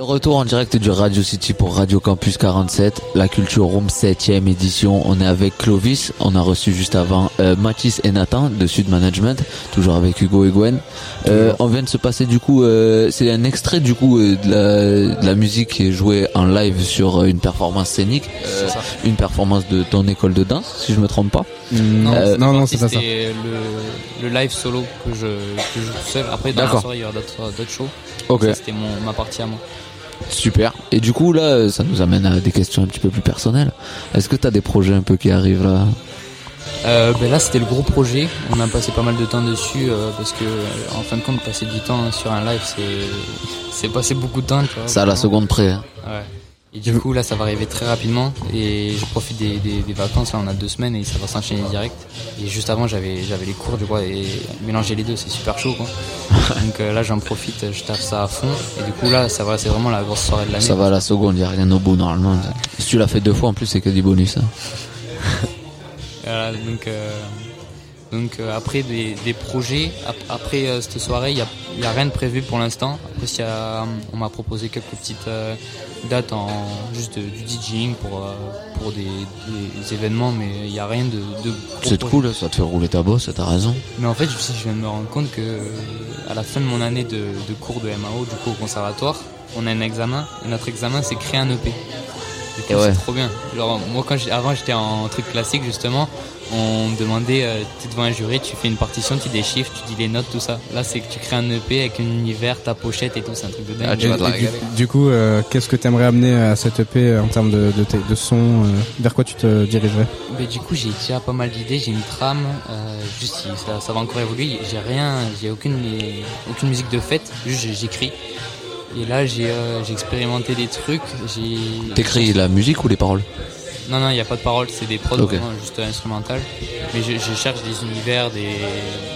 De retour en direct du Radio City pour Radio Campus 47, la Culture Room 7ème édition. On est avec Clovis, on a reçu juste avant euh, Mathis et Nathan de Sud Management, toujours avec Hugo et Gwen. Euh, on vient de se passer du coup, euh, c'est un extrait du coup euh, de, la, de la musique qui est jouée en live sur euh, une performance scénique, euh, une performance de ton école de danse, si je me trompe pas. Non, Euh, non, non, c'est pas ça. Le, le live solo que je, que je joue tout seul. Après, dans la soirée, il y aura d'autres d'autres shows. Ok. C'était mon- ma partie à moi. Super. Et du coup là, ça nous amène à des questions un petit peu plus personnelles. Est-ce que tu as des projets un peu qui arrivent là? Euh, ben là, c'était le gros projet. On a passé pas mal de temps dessus euh, parce que, euh, en fin de compte, passer du temps sur un live, c'est c'est passer beaucoup de temps. Tu vois, Ça à la seconde près. hein. Ouais. Et du coup, là, ça va arriver très rapidement. Et je profite des, des, des vacances. Là, on a deux semaines et ça va s'enchaîner direct. Et juste avant, j'avais j'avais les cours, du coup, et mélanger les deux, c'est super chaud, quoi. Donc euh, là, j'en profite, je tape ça à fond. Et du coup, là, ça va, c'est vraiment la grosse soirée de l'année. Ça va à la seconde, il a rien au bout normalement. Si tu l'as fait deux fois en plus, c'est que du bonus. hein. Voilà, donc, euh, donc euh, après des, des projets, ap- après euh, cette soirée, il n'y a, a rien de prévu pour l'instant. Après, y a- on m'a proposé quelques petites euh, dates en juste de- du DJing pour, euh, pour des, des événements, mais il n'y a rien de, de C'est cool, ça te fait rouler ta bosse, t'as raison. Mais en fait, je, je viens de me rendre compte que euh, à la fin de mon année de, de cours de MAO, du coup au conservatoire, on a un examen. Et notre examen, c'est créer un EP. Et ouais. c'est trop bien. Genre, moi, quand avant, j'étais en truc classique, justement, on me demandait, euh, tu es devant un jury, tu fais une partition, tu déchiffres, tu dis les notes, tout ça. Là, c'est que tu crées un EP avec un univers, ta pochette et tout, c'est un truc de dingue. Et- et du, du coup, euh, qu'est-ce que tu aimerais amener à cette EP en termes de, de, son euh, Vers quoi tu te dirigerais? Mais du coup, j'ai déjà pas mal d'idées, j'ai une trame, euh, juste si ça, ça va encore évoluer. J'ai rien, j'ai aucune, aucune musique de fête, juste j'ai- j'écris. Et là, j'ai euh, j'ai expérimenté des trucs. j'ai T'écris la musique ou les paroles? Non, non, il n'y a pas de paroles, c'est des prods vraiment juste instrumentales. Mais je, je cherche des univers, des,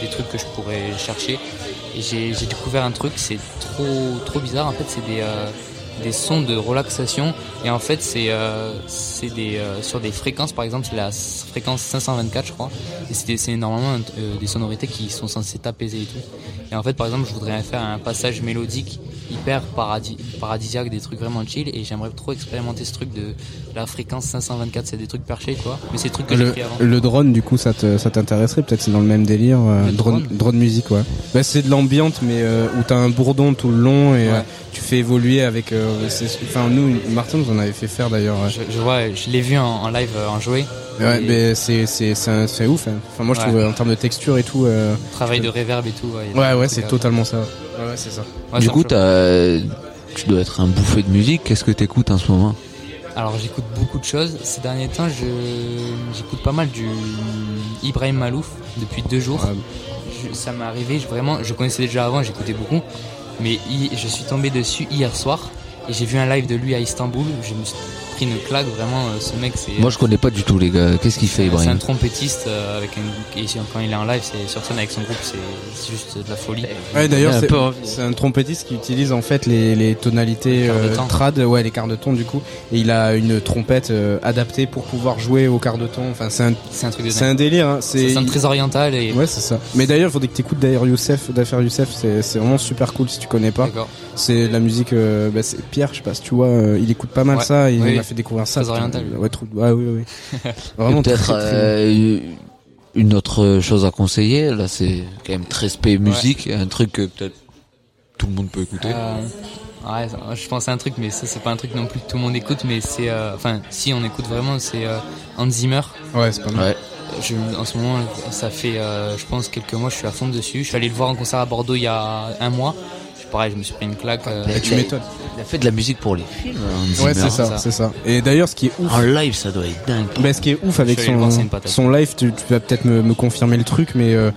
des trucs que je pourrais chercher. Et j'ai découvert un truc, c'est trop, trop bizarre. En fait, c'est des, euh, des sons de relaxation. Et en fait, c'est euh, c'est des, euh, sur des fréquences, par exemple, c'est la fréquence 524, je crois. Et c'est des- c'est normalement euh, des sonorités qui sont censées t'apaiser et tout. Et en fait, par exemple, je voudrais faire un passage mélodique hyper paradis paradisiaque, des trucs vraiment chill. Et j'aimerais trop expérimenter ce truc de la fréquence 524. C'est des trucs perchés, quoi. Mais c'est des trucs que j'ai le, fait avant. le drone, du coup, ça te- ça t'intéresserait Peut-être c'est dans le même délire. euh, Le drone, drone drone musique, ouais. Bah, c'est de l'ambiante, mais euh, où t'as un bourdon tout le long et Ouais. euh, tu fais évoluer avec. euh, Enfin, nous, Martin nous en avait fait faire d'ailleurs. ouais. Je, je vois, je l'ai vu en, en live, euh, en jouer. Ouais, Et mais c'est c'est c'est un- c'est ouf. hein. Enfin, moi, je Ouais. trouve en termes de texture et tout. euh, Travail de reverb et tout. Ouais, Ouais, ouais, c'est totalement ça. Ouais, ouais, c'est ça. Ouais, Du ça coup, t'as- tu dois être un bouffé de musique. Qu'est-ce que t'écoutes en ce moment? Alors j'écoute beaucoup de choses. Ces derniers temps, je j'écoute pas mal du Ibrahim Malouf depuis deux jours. Je- ça m'est arrivé, je- vraiment, je connaissais déjà avant, j'écoutais beaucoup, mais je suis tombé dessus hier soir et j'ai vu un live de lui à Istanbul. Je me suis pris une claque, vraiment. euh, Ce mec, c'est Moi, je connais pas du tout les gars. Qu'est-ce qu'il fait, c'est un Ibrahim trompettiste euh, avec un et quand il est en live, c'est sur scène avec son groupe, c'est c'est juste de la folie. Ouais, d'ailleurs, Un c'est peu c'est un trompettiste qui utilise en fait les, les tonalités de euh, trad, ouais, les quarts de ton du coup, et il a une trompette euh, adaptée pour pouvoir jouer au quart de ton. Enfin, c'est un, C'est un truc de c'est un délire. Hein. Ça sonne très oriental et Ouais, c'est ça. Mais d'ailleurs, il faudrait que t'écoutes d'ailleurs Youssef, d'affaire Youssef, c'est c'est vraiment super cool si tu connais pas. C'est de la musique, euh, bah, c'est Pierre, je sais pas si tu vois, euh, il écoute pas mal Ouais. ça, il Oui. Fait découvrir ça. Très oriental. Ouais, trop- ouais, oui, oui. Et Vraiment peut-être très, très- euh, une autre chose à conseiller. Là, c'est quand même très spé musique, un truc que peut-être tout le monde peut écouter. Euh, ouais, je pense à un truc, mais ça c'est pas un truc non plus que tout le monde écoute, mais c'est, euh, enfin, si on écoute vraiment, c'est euh, Hans Zimmer. Ouais, c'est pas mal. Ouais. Je, en ce moment, ça fait, euh, je pense quelques mois, je suis à fond dessus. Je suis allé le voir en concert à Bordeaux il y a un mois. Je- Pareil, je me suis pris une claque. euh, Bah, tu m'étonnes. Il a fait de la musique pour les films. Hans Ouais, c'est ça, c'est ça. Et d'ailleurs, ce qui est ouf. En live, ça doit être dingue. Bah, ce qui est ouf avec voir, son, son live, tu, tu vas peut-être me, me confirmer le truc, mais euh,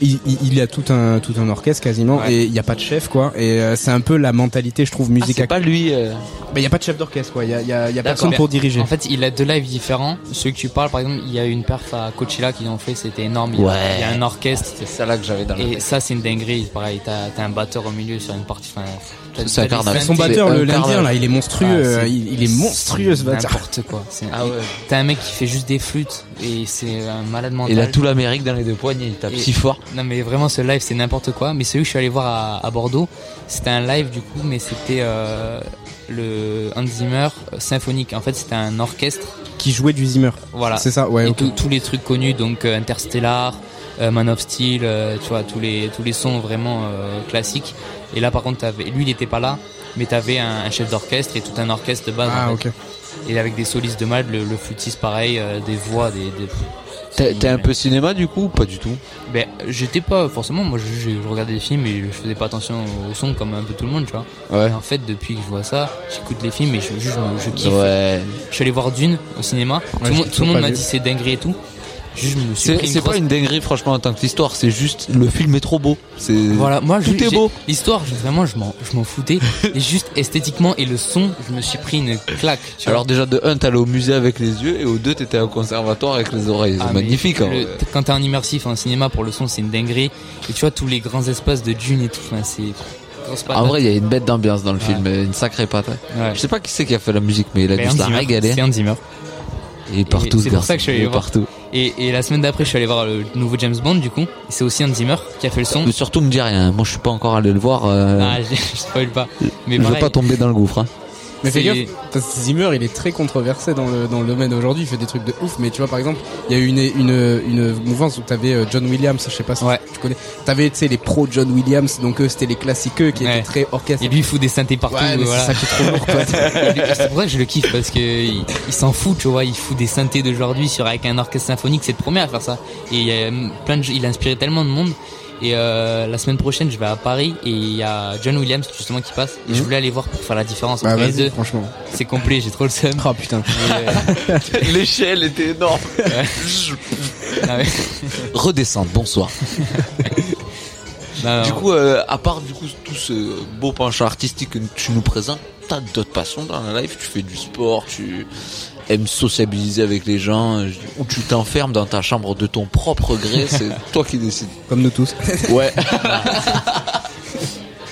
il, il, il y a tout un, tout un orchestre quasiment, Ouais. et il n'y a pas de chef, quoi. Et euh, c'est un peu la mentalité, je trouve, Ah, musique. c'est pas lui. euh, Bah, il n'y a pas de chef d'orchestre, quoi. Il y a, y y personne pour diriger. En fait, il a deux lives différents. Ceux que tu parles, par exemple, il y a eu une perf à Coachella qu'ils ont fait, c'était énorme. Il y a- Ouais. il y a un orchestre. C'est ça là que j'avais dans la Et tête. ça, c'est une dinguerie. Pareil, t'as t'as un batteur au milieu sur une partie. C'est un. Son batteur, le l'Indien, là, il est monstrueux. Ah, euh, il, il est monstrueux ce bâtard. N'importe quoi. Ah ouais. T'as un mec qui fait juste des flûtes et c'est un malade mental. Il a tout l'Amérique dans les deux poignets, il tape Et- si fort. Non mais vraiment ce live c'est n'importe quoi. Mais celui que je suis allé voir à, à Bordeaux, c'était un live du coup, mais c'était euh, le Hans Zimmer symphonique. En fait c'était un orchestre. Qui jouait du Zimmer. Voilà. C'est ça, ouais. Et tous- tous les trucs connus donc euh, Interstellar, euh, Man of Steel, euh, tu vois tous les tous les sons vraiment euh, classiques. Et là par contre lui il était pas là, mais t'avais un, un chef d'orchestre et tout un orchestre de base. Ah, en fait. ok. Et avec des solistes de mal, le, le flûtiste pareil, euh, des voix, des. des... T'es un peu cinéma du coup ou Pas du tout? Ben, j'étais pas forcément, moi je, je- je regardais des films et je faisais pas attention au son comme un peu tout le monde, tu vois. Ouais. Et en fait, depuis que je vois ça, j'écoute les films et je, je, je kiffe. Ouais. Je suis allé voir Dune au cinéma. tout le monde, tout toujours le monde pas m'a dit c'est dinguerie et tout. C'est c'est pas une dinguerie franchement en tant que l'histoire, c'est juste le film est trop beau. C'est Voilà, moi, tout je- est beau. L'histoire, vraiment, je m'en, je m'en foutais. et juste esthétiquement et le son, je me suis pris une claque. Tu vois. Alors déjà de 1 t'allais au musée avec les yeux et au 2 t'étais au conservatoire avec les oreilles. C'est Ah, mais magnifique. hein. le- quand t'es en immersif en cinéma pour le son, c'est une dinguerie. Et tu vois tous les grands espaces de Dune et tout, enfin, c'est En vrai, il y a une bête d'ambiance dans le Ouais. film, une sacrée. Ouais. Je sais pas qui c'est qui a fait la musique, mais il a Mais dû se régaler. C'est Hans Zimmer. Il est partout. Et ce c'est pour garçon. ça que je suis allé Il est voir. partout. Et, et la semaine d'après, je suis allé voir le nouveau James Bond, du coup. C'est aussi Hans Zimmer qui a fait le son. Mais surtout me dis rien. Moi, je suis pas encore allé le voir. euh, Ah, je, je spoil pas. Mais je veux pas tomber dans le gouffre. Hein. Mais fais gaffe, parce que Zimmer, il est très controversé dans le, dans le domaine aujourd'hui. Il fait des trucs de ouf. Mais tu vois, par exemple, il y a eu une, une, une mouvance où t'avais euh, John Williams, je sais pas si Ouais. tu connais. T'avais, tu sais, les pros John Williams. Donc, eux, c'était les classiqueux qui Ouais. étaient très orchestrés. Et lui, il fout des synthés partout. Ouais, mais voilà. c'est ça qui est trop lourd, quoi. C'est pour ça que je le kiffe parce que il, il s'en fout, tu vois. Il fout des synthés d'aujourd'hui sur avec un orchestre symphonique. C'est le premier à faire ça. Et il y a hum, plein de, il a inspiré tellement de monde. Et euh, la semaine prochaine, je vais à Paris et il y a John Williams justement qui passe. Et je Mhm. voulais aller voir pour faire la différence Bah, entre les deux. franchement. C'est complet, j'ai trop le seum. Oh putain. Euh, L'échelle était énorme. ah. Redescendre. Bonsoir. Non, Du non. coup, euh, à part du coup tout ce beau penchant artistique que tu nous présentes, t'as d'autres passions dans la life? Tu fais du sport, tu aimes sociabiliser avec les gens, ou tu t'enfermes dans ta chambre de ton propre gré. C'est toi qui décides. Comme nous tous. Ouais.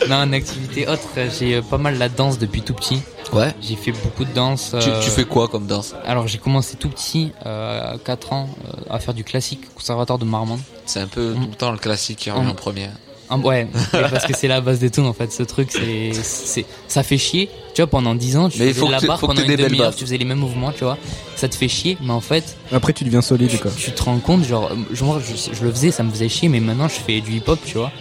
Non, une activité autre, j'ai euh, pas mal la danse depuis tout petit. Ouais. J'ai fait beaucoup de danse. Tu, euh, tu fais quoi comme danse? Alors j'ai commencé tout petit, euh, à 4 ans, euh, à faire du classique au conservatoire de Marmande. C'est un peu tout le temps le classique qui revient Mm. en premier. Ah, ouais, parce que c'est la base de tout en fait. Ce truc, c'est, c'est, ça fait chier. Tu vois, pendant 10 ans, tu Mais faisais la barre pendant une demi-heure, tu faisais les mêmes mouvements, tu vois. Ça te fait chier, mais en fait, Après, tu deviens solide, quoi. tu te rends compte, genre, je, moi, je, je le faisais, ça me faisait chier, mais maintenant je fais du hip-hop, tu vois.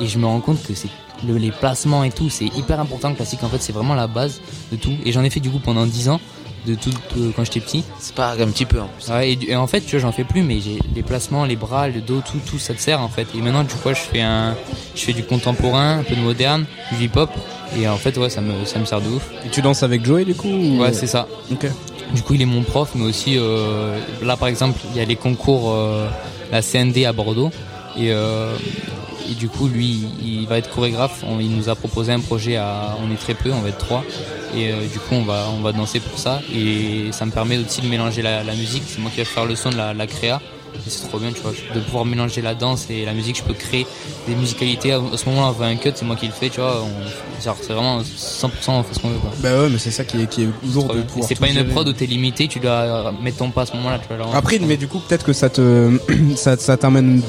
Et je me rends compte que c'est le- les placements et tout, c'est hyper important le classique. En fait, c'est vraiment la base de tout. Et j'en ai fait du coup pendant 10 ans, de tout de- quand j'étais petit. C'est pas un petit peu en plus. Ouais, et, en fait, tu vois, j'en fais plus, mais j'ai les placements, les bras, le dos, tout, tout, ça te sert en fait. Et maintenant, du coup, je fais un, je fais du contemporain, un peu de moderne, du hip-hop. Et en fait, ouais, ça me, ça me sert de ouf. Et tu danses avec Joey, du coup ou- Ouais, c'est ça. Ok. Du coup, il est mon prof, mais aussi euh, là, par exemple, il y a les concours, euh, la CND à Bordeaux, et, euh, et du coup, lui, il va être chorégraphe. On- il nous a proposé un projet à, on est très peu, on va être trois, et euh, du coup, on va, on va danser pour ça, et ça me permet aussi de mélanger la, la musique. C'est moi qui vais faire le son de la, la créa. Et c'est trop bien, tu vois, de pouvoir mélanger la danse et la musique. Je peux créer des musicalités. À ce moment-là, on veut un cut, c'est moi qui le fais, tu vois. On- genre, c'est vraiment 100% on fait ce qu'on veut, quoi. Bah ouais, mais c'est ça qui est, qui est lourd de pouvoir C'est pas une prod où t'es limité, tu dois mettre ton pas à ce moment-là. Tu vois, Après, mais du coup, peut-être que ça te, ça, ça t'amène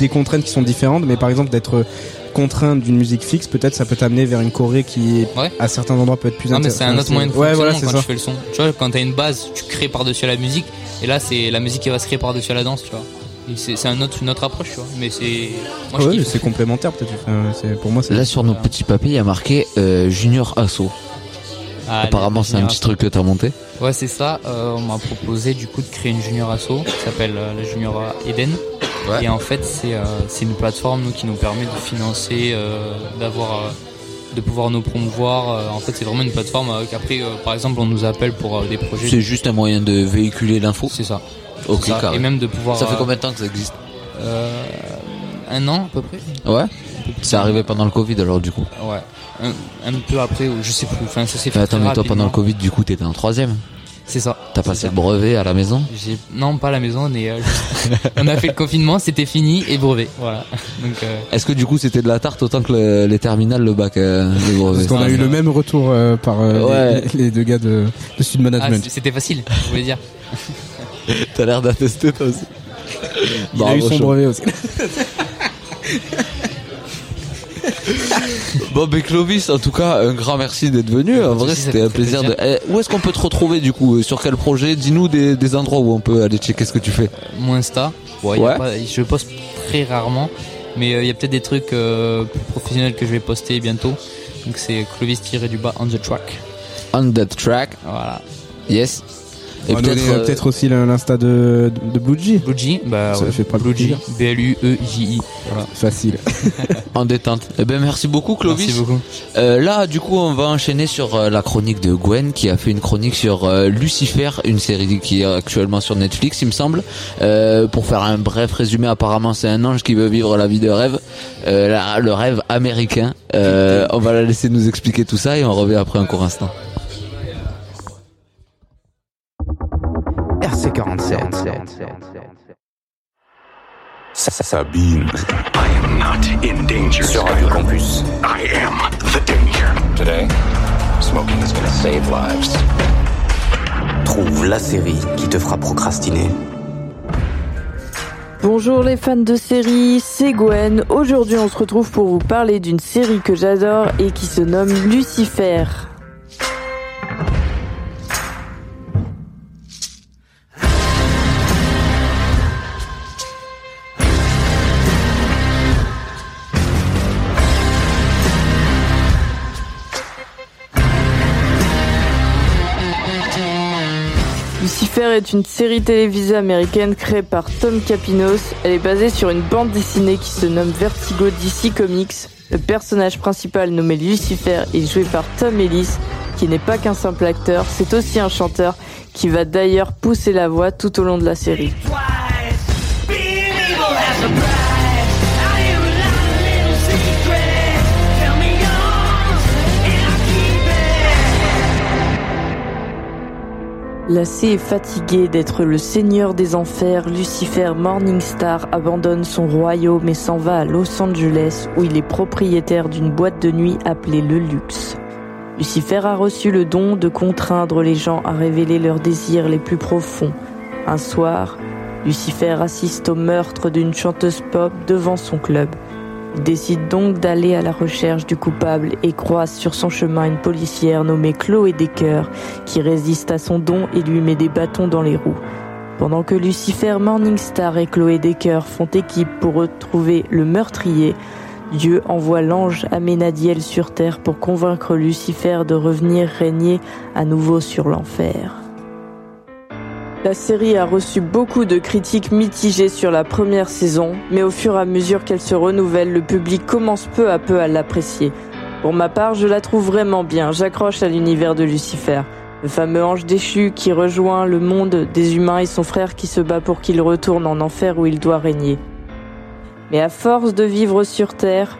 des contraintes qui sont différentes, mais par exemple, d'être contraint d'une musique fixe, peut-être ça peut t'amener vers une choré qui, Ouais. à certains endroits, peut être plus Non mais c'est un intéressante. autre moyen de Ouais, voilà, quand ça. tu fais le son. Tu vois, quand t'as une base, tu crées par-dessus la musique, et là c'est la musique qui va se créer par-dessus la danse, tu vois. C'est un autre, une autre approche, tu vois. Mais c'est. Ouais, complémentaire, peut-être. Enfin, pour moi, c'est. Là sur nos petits papiers, il y a marqué euh, Junior Asso. Ah, Apparemment, c'est un petit truc que t'as monté. Ouais, c'est ça. Euh, on m'a proposé du coup de créer une junior asso qui s'appelle euh, la Junior Eden. Ouais. Et en fait, c'est euh, une plateforme nous, qui nous permet de financer, euh, d'avoir, euh, de pouvoir nous promouvoir. En fait, c'est vraiment une plateforme qu'après, euh, par exemple, on nous appelle pour des projets. C'est juste un moyen de véhiculer l'info. C'est ça. Ok, ça. Et même de pouvoir. Ça fait combien de temps que ça existe Un an à peu près. Ouais. C'est arrivé pendant le Covid alors du coup. Ouais. Un, un peu après, je sais plus. Enfin, ça s'est fait. Mais attends, mais toi pendant le. Covid, du coup, t'étais en troisième. C'est ça. T'as passé le brevet à la maison non pas à la maison, mais euh, on a fait le confinement, c'était fini et brevet. Voilà. Donc euh, Est-ce que du coup c'était de la tarte autant que le- les terminales, le bac, euh, le brevet Parce qu'on a eu le même retour euh, par euh, Ouais. les, les deux gars de, de Sud ah, Management. c'était facile, vous voulez dire. T'as l'air d'attester toi aussi. Il a eu son chaud. brevet aussi. Bon, ben Clovis, en tout cas, un grand merci d'être venu. En vrai, c'était un plaisir. De... Eh, où est-ce qu'on peut te retrouver du coup euh, Sur quel projet? Dis-nous des, des endroits où on peut aller checker ce que tu fais. Mon Insta, ouais, pas- je poste très rarement, mais euh, il y a peut-être des trucs euh, plus professionnels que je vais poster bientôt. Donc c'est Clovis tiré du bas on the track. On that track. Voilà. Yes. On va donner, euh, peut-être aussi l'insta de, de Blue G. Blue G, bah Ça ouais, fait pas Blue G. B-L-U-E-J-I. Voilà. Facile. en détente. Eh ben merci beaucoup Clovis. Merci beaucoup. Euh, là, du coup, on va enchaîner sur euh, la chronique de Gwen qui a fait une chronique sur euh, Lucifer, une série qui est actuellement sur Netflix, il me semble. Euh, pour faire un bref résumé, apparemment, c'est un ange qui veut vivre la vie de rêve, euh, la- le rêve américain. Euh, on va la laisser nous expliquer tout ça et on revient après un court instant. RC47. Sabine. I am not in danger. Sur Radio Campus. I am the danger. Today, smoking is gonna save lives. Trouve la série qui te fera procrastiner. Bonjour les fans de séries, c'est Gwen. Aujourd'hui on se retrouve pour vous parler d'une série que j'adore et qui se nomme Lucifer. Est une série télévisée américaine créée par Tom Capinos. Elle est basée sur une bande dessinée qui se nomme Vertigo DC Comics. Le personnage principal nommé Lucifer est joué par Tom Ellis, qui n'est pas qu'un simple acteur, c'est aussi un chanteur qui va d'ailleurs pousser la voix tout au long de la série. Lassé et fatigué d'être le seigneur des enfers, Lucifer Morningstar abandonne son royaume et s'en va à Los Angeles où il est propriétaire d'une boîte de nuit appelée Le Luxe. Lucifer a reçu le don de contraindre les gens à révéler leurs désirs les plus profonds. Un soir, Lucifer assiste au meurtre d'une chanteuse pop devant son club. Décide donc d'aller à la recherche du coupable et croise sur son chemin une policière nommée Chloé Decker qui résiste à son don et lui met des bâtons dans les roues. Pendant que Lucifer Morningstar et Chloé Decker font équipe pour retrouver le meurtrier, Dieu envoie l'ange Aménadiel sur terre pour convaincre Lucifer de revenir régner à nouveau sur l'enfer. La série a reçu beaucoup de critiques mitigées sur la première saison, mais au fur et à mesure qu'elle se renouvelle, le public commence peu à peu à l'apprécier. Pour ma part, je la trouve vraiment bien, j'accroche à l'univers de Lucifer. Le fameux ange déchu qui rejoint le monde des humains et son frère qui se bat pour qu'il retourne en enfer où il doit régner. Mais à force de vivre sur Terre,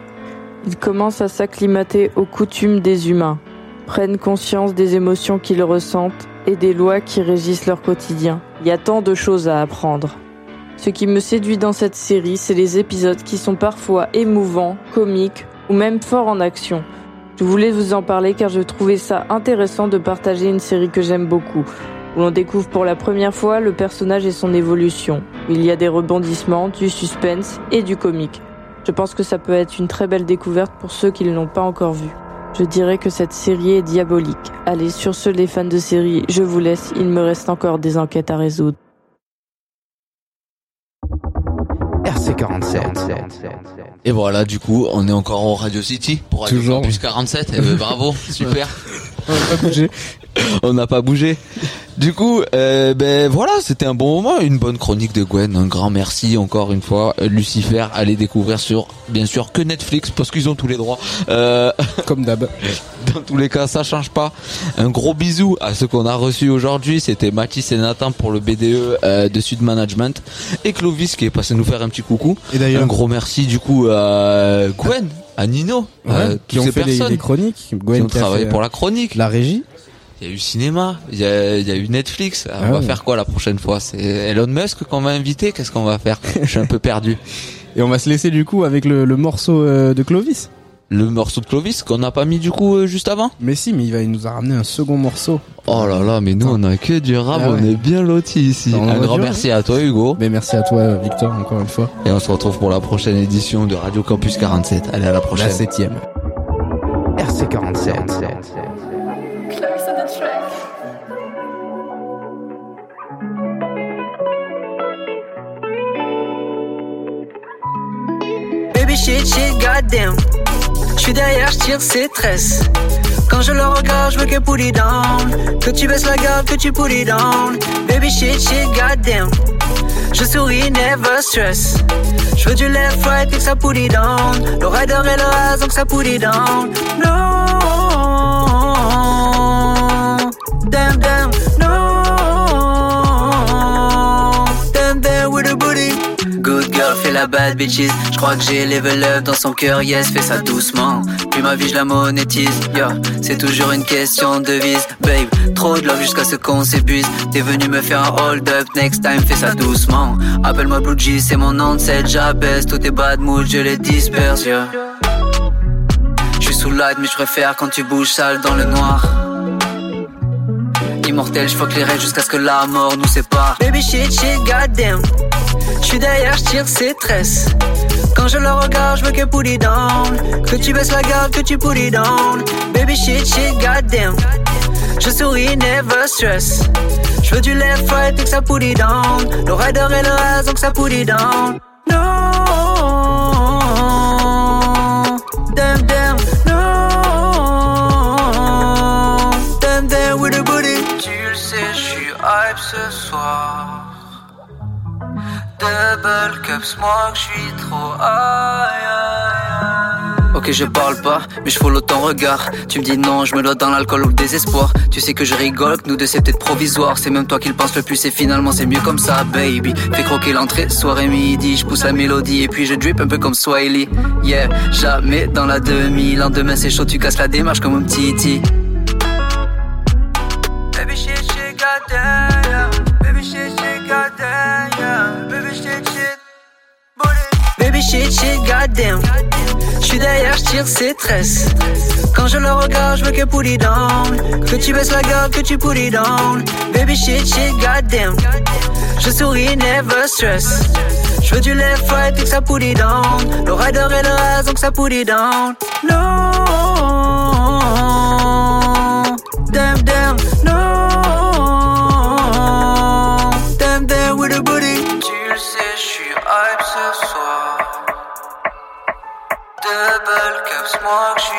il commence à s'acclimater aux coutumes des humains, prennent conscience des émotions qu'ils ressentent et des lois qui régissent leur quotidien. Il y a tant de choses à apprendre. Ce qui me séduit dans cette série, c'est les épisodes qui sont parfois émouvants, comiques ou même forts en action. Je voulais vous en parler car je trouvais ça intéressant de partager une série que j'aime beaucoup, où l'on découvre pour la première fois le personnage et son évolution. Il y a des rebondissements, du suspense et du comique. Je pense que ça peut être une très belle découverte pour ceux qui ne l'ont pas encore vu. Je dirais que cette série est diabolique. Allez, sur ce les fans de série, je vous laisse, il me reste encore des enquêtes à résoudre. RC47. Et voilà, du coup, on est encore au Radio City pour Radio Toujours. Campus 47. Eh ben, bravo, super. On n'a pas bougé. On n'a pas bougé. Du coup, euh, ben voilà, c'était un bon moment, une bonne chronique de Gwen. Un grand merci encore une fois, Euh, Lucifer. Allez découvrir sur, bien sûr, que Netflix parce qu'ils ont tous les droits. Euh, Comme d'hab. dans tous les cas, ça change pas. Un gros bisou à ceux qu'on a reçus aujourd'hui. C'était Mathis et Nathan pour le BDE euh, de Sud Management et Clovis qui est passé nous faire un petit coucou. Et d'ailleurs- un gros merci du coup à Gwen, à Nino, Ouais, qui ont ces fait les, personnes les chroniques. qui Gwen ont qui a travaillé fait, pour la chronique. la régie. Il y a eu cinéma, il y a, il y a eu Netflix. on Ah va ouais. faire quoi la prochaine fois? C'est Elon Musk qu'on va inviter? Qu'est-ce qu'on va faire? Je suis un peu perdu. Et on va se laisser du coup avec le, le morceau euh, de Clovis. Le morceau de Clovis qu'on n'a pas mis du coup euh, juste avant? Mais si, mais il, va, il nous a ramené un second morceau. Oh là là, mais nous on a que du rap, Ah ouais. on est bien lotis ici. En Un grand dur, merci à toi Hugo. Mais merci à toi Victor encore une fois. Et on se retrouve pour la prochaine édition de Radio Campus 47. Allez à la prochaine. La septième. RC47. Baby shit, shit, goddamn. J'suis derrière, j'tire ses tresses. Quand je le regarde, j'veux qu'elle pull it down. Que tu baisses la garde, que tu pull it down. Baby shit, shit, goddamn. Je souris, never stress. J'veux du left, right, et que ça pull it down. Le rider et le has, donc ça pull it down. No. Damn, damn, Girl fait la bad bitches. Je crois que j'ai level up dans son cœur Yes fais ça doucement. Puis ma vie je la monétise Yo. C'est toujours une question de vise Babe trop de love jusqu'à ce qu'on s'épuise T'es venu me faire un hold up Next time fais ça doucement. Appelle-moi Blue G c'est mon nom de j'abaisse. Tous tes bad moods je les disperse yo. Je suis sous light mais je préfère quand tu bouges sale dans le noir. Immortel, je les jusqu'à ce que la mort nous sépare. Baby shit, shit, goddamn. J'suis derrière, j'tire ses tresses. Quand je le regarde, j'veux qu'elle pull it down. Que tu baisses la garde, que tu pull it down. Baby shit, shit, goddamn. Je souris, never stress. J'veux du left, right, et que ça pull it down. Le rider et le has, donc ça pull it down. No. Moi j'suis trop high. Ok, je parle pas, mais je follow ton regard. Tu me dis non, je me dois dans l'alcool ou le désespoir. Tu sais que je rigole, que nous deux c'est peut-être provisoire. C'est même toi qui le pense le plus et finalement c'est mieux comme ça, baby. Fais croquer l'entrée, soirée midi. Je pousse la mélodie et puis je drip un peu comme Swiley. Yeah, jamais dans la demi. Lendemain c'est chaud, tu casses la démarche comme un petit shit, shit, goddamn. J'suis derrière, j'tire ses tresses. Quand je le regarde, j'veux qu'elle pull it down. Que tu baisses la garde, que tu pull it down. Baby shit, shit, goddamn. Je souris, never stress. J'veux du left, right, et que ça pull it down. Le rider et le has, donc ça pull it down. No. morgen